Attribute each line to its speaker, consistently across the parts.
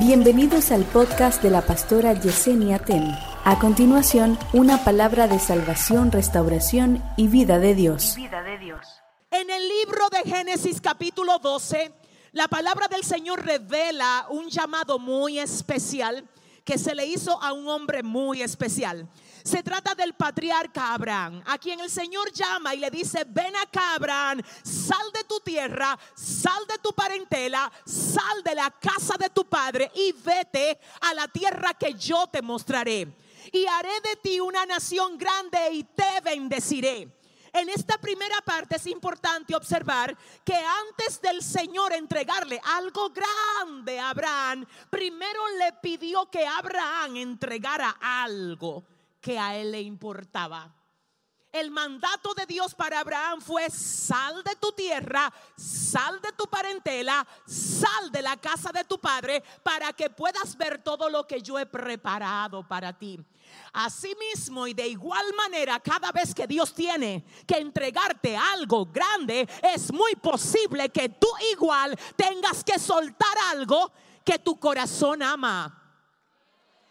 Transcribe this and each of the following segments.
Speaker 1: Bienvenidos al podcast de la pastora Yesenia Ten. A continuación, una palabra de salvación, restauración y vida de Dios.
Speaker 2: vida de Dios.
Speaker 3: En el libro de Génesis capítulo 12, la palabra del Señor revela un llamado muy especial que se le hizo a un hombre muy especial. Se trata del patriarca Abraham, a quien el Señor llama y le dice, ven acá Abraham, sal de tu tierra, sal de tu parentela, sal de la casa de tu padre y vete a la tierra que yo te mostraré. Y haré de ti una nación grande y te bendeciré. En esta primera parte es importante observar que antes del Señor entregarle algo grande a Abraham, primero le pidió que Abraham entregara algo que a él le importaba. El mandato de Dios para Abraham fue sal de tu tierra, sal de tu parentela, sal de la casa de tu padre para que puedas ver todo lo que yo he preparado para ti. Asimismo y de igual manera, cada vez que Dios tiene que entregarte algo grande, es muy posible que tú igual tengas que soltar algo que tu corazón ama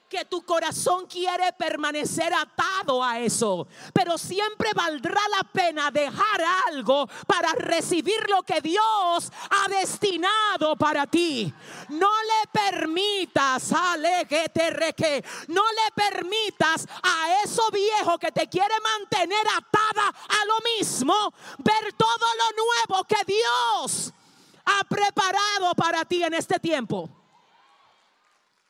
Speaker 3: que tu corazón quiere permanecer atado a eso. Pero siempre valdrá la pena dejar algo para recibir lo que Dios ha destinado para ti. No le permitas, ale que reque, no le permitas a eso viejo que te quiere mantener atada a lo mismo, ver todo lo nuevo que Dios ha preparado para ti en este tiempo.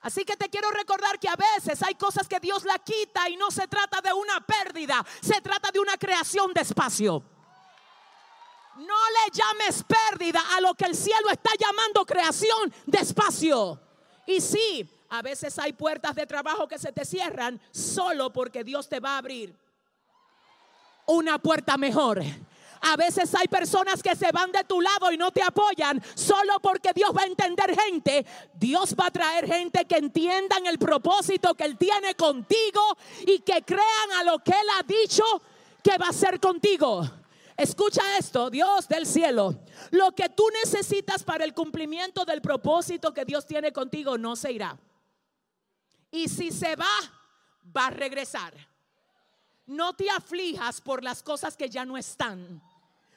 Speaker 3: Así que te quiero recordar que a veces hay cosas que Dios la quita y no se trata de una pérdida, se trata de una creación de espacio. No le llames pérdida a lo que el cielo está llamando creación de espacio. Y sí, a veces hay puertas de trabajo que se te cierran solo porque Dios te va a abrir una puerta mejor. A veces hay personas que se van de tu lado y no te apoyan solo porque Dios va a entender gente. Dios va a traer gente que entiendan el propósito que Él tiene contigo y que crean a lo que Él ha dicho que va a hacer contigo. Escucha esto, Dios del cielo. Lo que tú necesitas para el cumplimiento del propósito que Dios tiene contigo no se irá. Y si se va, va a regresar. No te aflijas por las cosas que ya no están.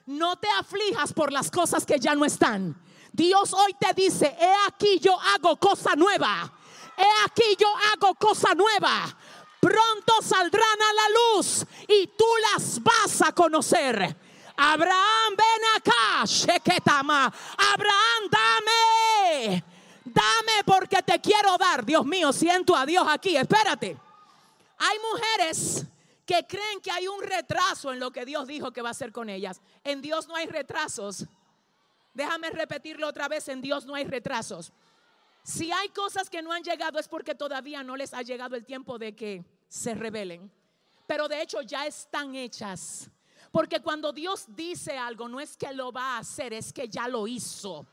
Speaker 3: No te aflijas por las cosas que ya no están. Dios hoy te dice, he aquí yo hago cosa nueva. He aquí yo hago cosa nueva. Pronto saldrán a la luz y tú las vas a conocer. Abraham, ven acá, Sheketama. Abraham, dame. Dame porque te quiero dar. Dios mío, siento a Dios aquí. Espérate. Hay mujeres que creen que hay un retraso en lo que Dios dijo que va a hacer con ellas. En Dios no hay retrasos. Déjame repetirlo otra vez, en Dios no hay retrasos. Si hay cosas que no han llegado es porque todavía no les ha llegado el tiempo de que se rebelen. Pero de hecho ya están hechas. Porque cuando Dios dice algo, no es que lo va a hacer, es que ya lo hizo.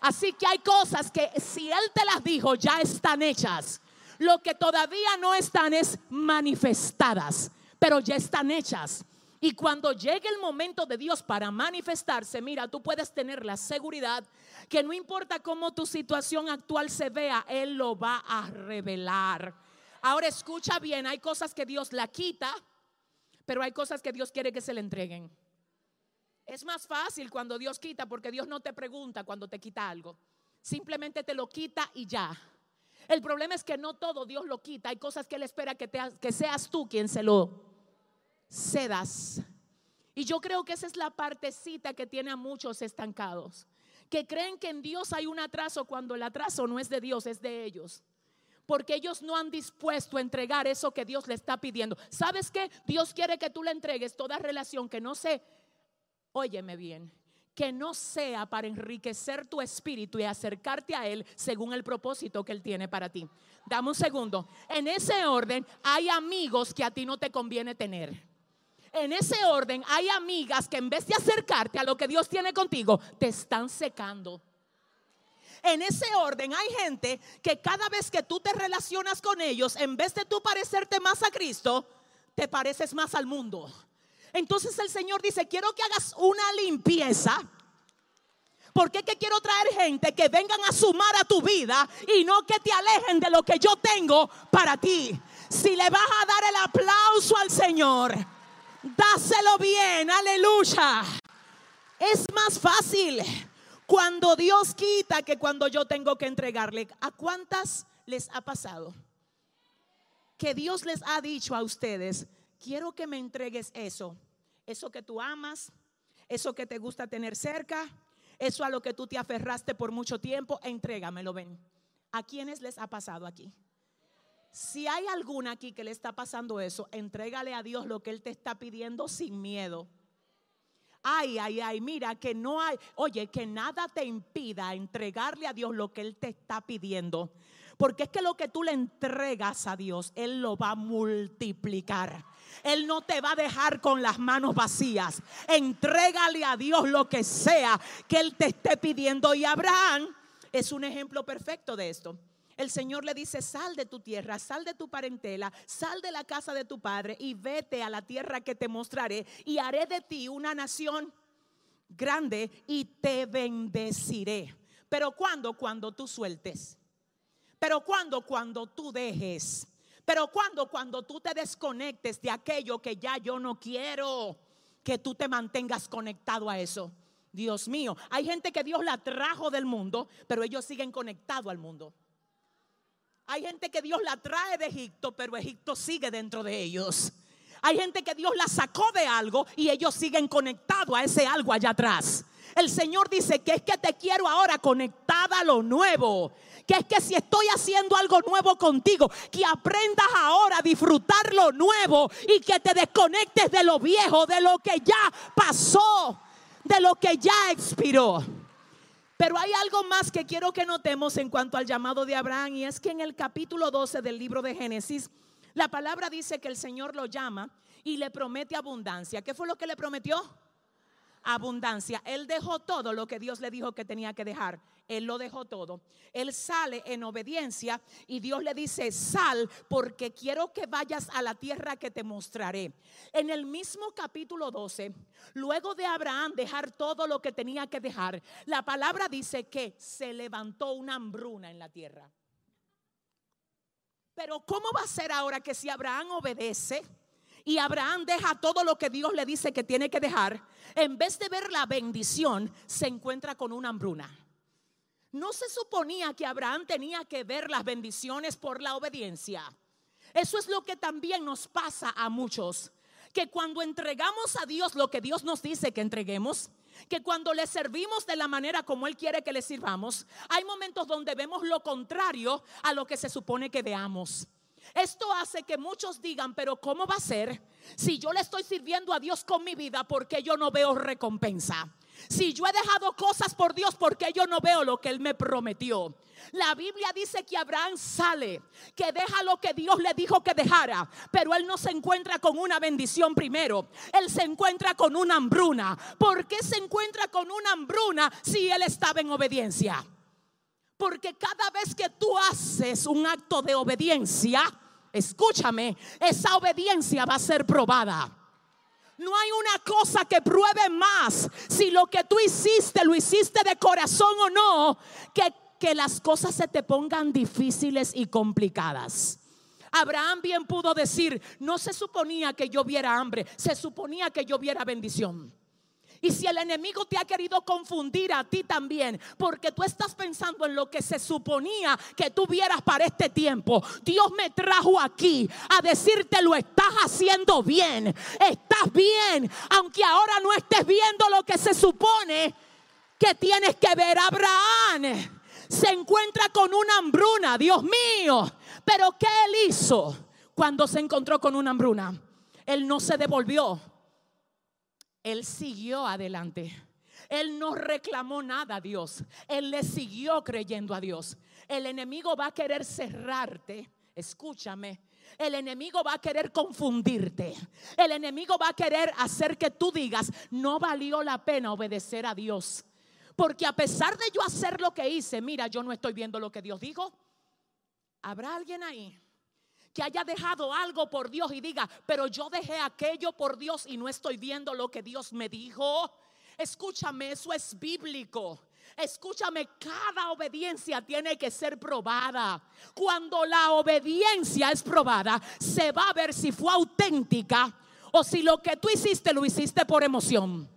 Speaker 3: Así que hay cosas que si Él te las dijo, ya están hechas. Lo que todavía no están es manifestadas pero ya están hechas. Y cuando llegue el momento de Dios para manifestarse, mira, tú puedes tener la seguridad que no importa cómo tu situación actual se vea, Él lo va a revelar. Ahora escucha bien, hay cosas que Dios la quita, pero hay cosas que Dios quiere que se le entreguen. Es más fácil cuando Dios quita porque Dios no te pregunta cuando te quita algo. Simplemente te lo quita y ya. El problema es que no todo Dios lo quita. Hay cosas que Él espera que, seas tú quien se lo cedas. Y yo creo que esa es la partecita que tiene a muchos estancados. Que creen que en Dios hay un atraso cuando el atraso no es de Dios, es de ellos. Porque ellos no han dispuesto a entregar eso que Dios le está pidiendo. ¿Sabes qué? Dios quiere que tú le entregues toda relación que no sé. Óyeme bien, que no sea para enriquecer tu espíritu y acercarte a Él según el propósito que Él tiene para ti. Dame un segundo. En ese orden hay amigos que a ti no te conviene tener. En ese orden hay amigas que en vez de acercarte a lo que Dios tiene contigo, te están secando. En ese orden hay gente que cada vez que tú te relacionas con ellos, en vez de tú parecerte más a Cristo, te pareces más al mundo. Entonces el Señor dice, quiero que hagas una limpieza. Porque es que quiero traer gente que vengan a sumar a tu vida y no que te alejen de lo que yo tengo para ti. Si le vas a dar el aplauso al Señor, dáselo bien, aleluya. Es más fácil cuando Dios quita que cuando yo tengo que entregarle. ¿A cuántas les ha pasado? Que Dios les ha dicho a ustedes, quiero que me entregues eso, eso que tú amas, eso que te gusta tener cerca, eso a lo que tú te aferraste por mucho tiempo, entrégamelo, ven. ¿A quiénes les ha pasado aquí? Si hay alguna aquí que le está pasando eso, entrégale a Dios lo que Él te está pidiendo sin miedo. Ay, ay, ay, mira que no hay, oye, que nada te impida entregarle a Dios lo que Él te está pidiendo. Porque es que lo que tú le entregas a Dios, Él lo va a multiplicar. Él no te va a dejar con las manos vacías. Entrégale a Dios lo que sea que Él te esté pidiendo. Y Abraham es un ejemplo perfecto de esto. El Señor le dice, sal de tu tierra, sal de tu parentela, sal de la casa de tu padre y vete a la tierra que te mostraré y haré de ti una nación grande y te bendeciré. Pero cuando, cuando tú sueltes. Pero cuando, cuando tú dejes. Pero cuando, cuando tú te desconectes de aquello que ya yo no quiero, que tú te mantengas conectado a eso. Dios mío, hay gente que Dios la trajo del mundo, pero ellos siguen conectados al mundo. Hay gente que Dios la trae de Egipto, pero Egipto sigue dentro de ellos. Hay gente que Dios la sacó de algo y ellos siguen conectados a ese algo allá atrás. El Señor dice que es que te quiero ahora conectada a lo nuevo. Que es que si estoy haciendo algo nuevo contigo, que aprendas ahora a disfrutar lo nuevo y que te desconectes de lo viejo, de lo que ya pasó, de lo que ya expiró. Pero hay algo más que quiero que notemos en cuanto al llamado de Abraham y es que en el capítulo 12 del libro de Génesis, la palabra dice que el Señor lo llama y le promete abundancia. ¿Qué fue lo que le prometió? Abundancia. Él dejó todo lo que Dios le dijo que tenía que dejar. Él lo dejó todo. Él sale en obediencia y Dios le dice, sal porque quiero que vayas a la tierra que te mostraré. En el mismo capítulo 12, luego de Abraham dejar todo lo que tenía que dejar, la palabra dice que se levantó una hambruna en la tierra. Pero ¿cómo va a ser ahora que si Abraham obedece? y Abraham deja todo lo que Dios le dice que tiene que dejar, en vez de ver la bendición, se encuentra con una hambruna. No se suponía que Abraham tenía que ver las bendiciones por la obediencia. Eso es lo que también nos pasa a muchos. Que cuando entregamos a Dios lo que Dios nos dice que entreguemos, que cuando le servimos de la manera como Él quiere que le sirvamos, hay momentos donde vemos lo contrario a lo que se supone que veamos. Esto hace que muchos digan, pero ¿cómo va a ser si yo le estoy sirviendo a Dios con mi vida porque yo no veo recompensa? Si yo he dejado cosas por Dios porque yo no veo lo que Él me prometió. La Biblia dice que Abraham sale, que deja lo que Dios le dijo que dejara, pero él no se encuentra con una bendición primero, él se encuentra con una hambruna. ¿Por qué se encuentra con una hambruna si él estaba en obediencia? Porque cada vez que tú haces un acto de obediencia, escúchame, esa obediencia va a ser probada. No hay una cosa que pruebe más si lo que tú hiciste lo hiciste de corazón o no, que que las cosas se te pongan difíciles y complicadas. Abraham bien pudo decir, no se suponía que yo viera hambre, se suponía que yo viera bendición. Y si el enemigo te ha querido confundir a ti también, porque tú estás pensando en lo que se suponía que tú vieras para este tiempo, Dios me trajo aquí a decirte lo estás haciendo bien, estás bien, aunque ahora no estés viendo lo que se supone que tienes que ver. Abraham se encuentra con una hambruna, Dios mío, pero ¿qué él hizo cuando se encontró con una hambruna? Él no se devolvió él siguió adelante. Él no reclamó nada a Dios. Él le siguió creyendo a Dios. El enemigo va a querer cerrarte. Escúchame. El enemigo va a querer confundirte. El enemigo va a querer hacer que tú digas, no valió la pena obedecer a Dios. Porque a pesar de yo hacer lo que hice, mira, yo no estoy viendo lo que Dios dijo. ¿Habrá alguien ahí que haya dejado algo por Dios y diga, pero yo dejé aquello por Dios y no estoy viendo lo que Dios me dijo. Escúchame, eso es bíblico. Escúchame, cada obediencia tiene que ser probada. Cuando la obediencia es probada, se va a ver si fue auténtica o si lo que tú hiciste lo hiciste por emoción.